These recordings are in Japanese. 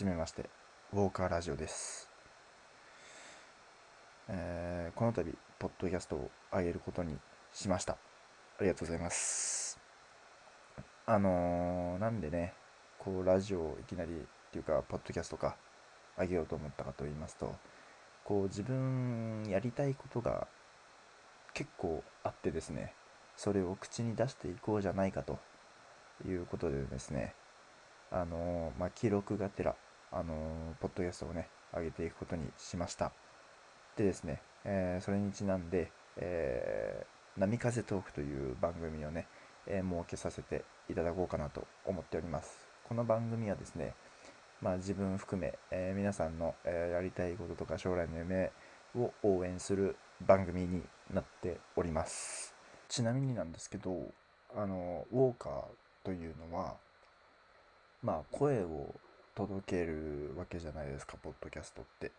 じめまして、ウォーカーラジオです。えーこの度、ポッドキャストを上げることにしました。ありがとうございます。あのーなんでね、こう、ラジオをいきなり、っていうか、ポッドキャストか、上げようと思ったかと言いますと、こう、自分、やりたいことが結構あってですね、それを口に出していこうじゃないかということでですね、あのーまあ、記録がてら、あのーポッドキャストをね、上げていくことにしました。でですね、えーそれにちなんで、えー波風トークという番組をね、えー設けさせていただこうかなと思っております。この番組はですね、まあ、自分含め、えー皆さんの、えーやりたいこととか将来の夢を応援する番組になっております。ちなみになんですけど、あの、ウォーカーというのは、まあ、声を届けるわけじゃないですか、ポッドキャストって。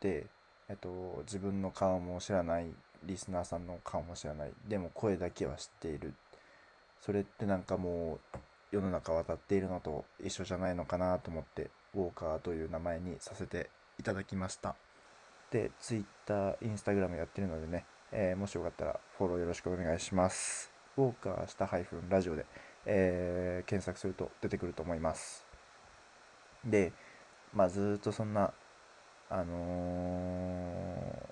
で、えっと、自分の顔も知らない、リスナーさんの顔も知らない、でも声だけは知っている。それってなんかもう、世の中渡っているのと一緒じゃないのかなと思って、ウォーカーという名前にさせていただきました。で、Twitter、Instagram やってるのでね、えーもしよかったらフォローよろしくお願いします。ウォーカーしたハイフンラジオで、えー検索すると出てくると思います。で、まあ、ずっとそんな、あのー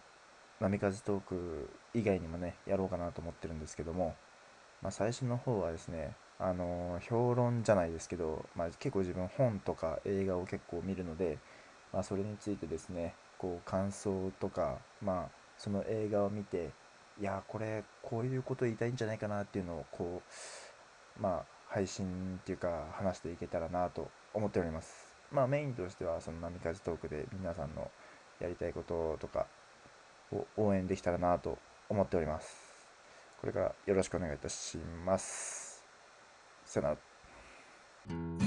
波風トーク以外にもね、やろうかなと思ってるんですけども、まあ、最初の方はですね、あのー評論じゃないですけど、まあ、結構自分本とか映画を結構見るので、まあ、それについてですね、こう感想とか、まあ、その映画を見て、いや、これ、こういうこと言いたいんじゃないかなっていうのを、こう、まあ、配信っていうか、話していけたらなと思っております。まあ、メインとしては、その波風トークで皆さんのやりたいこととかを応援できたらなと思っております。これからよろしくお願いいたします。さよなら。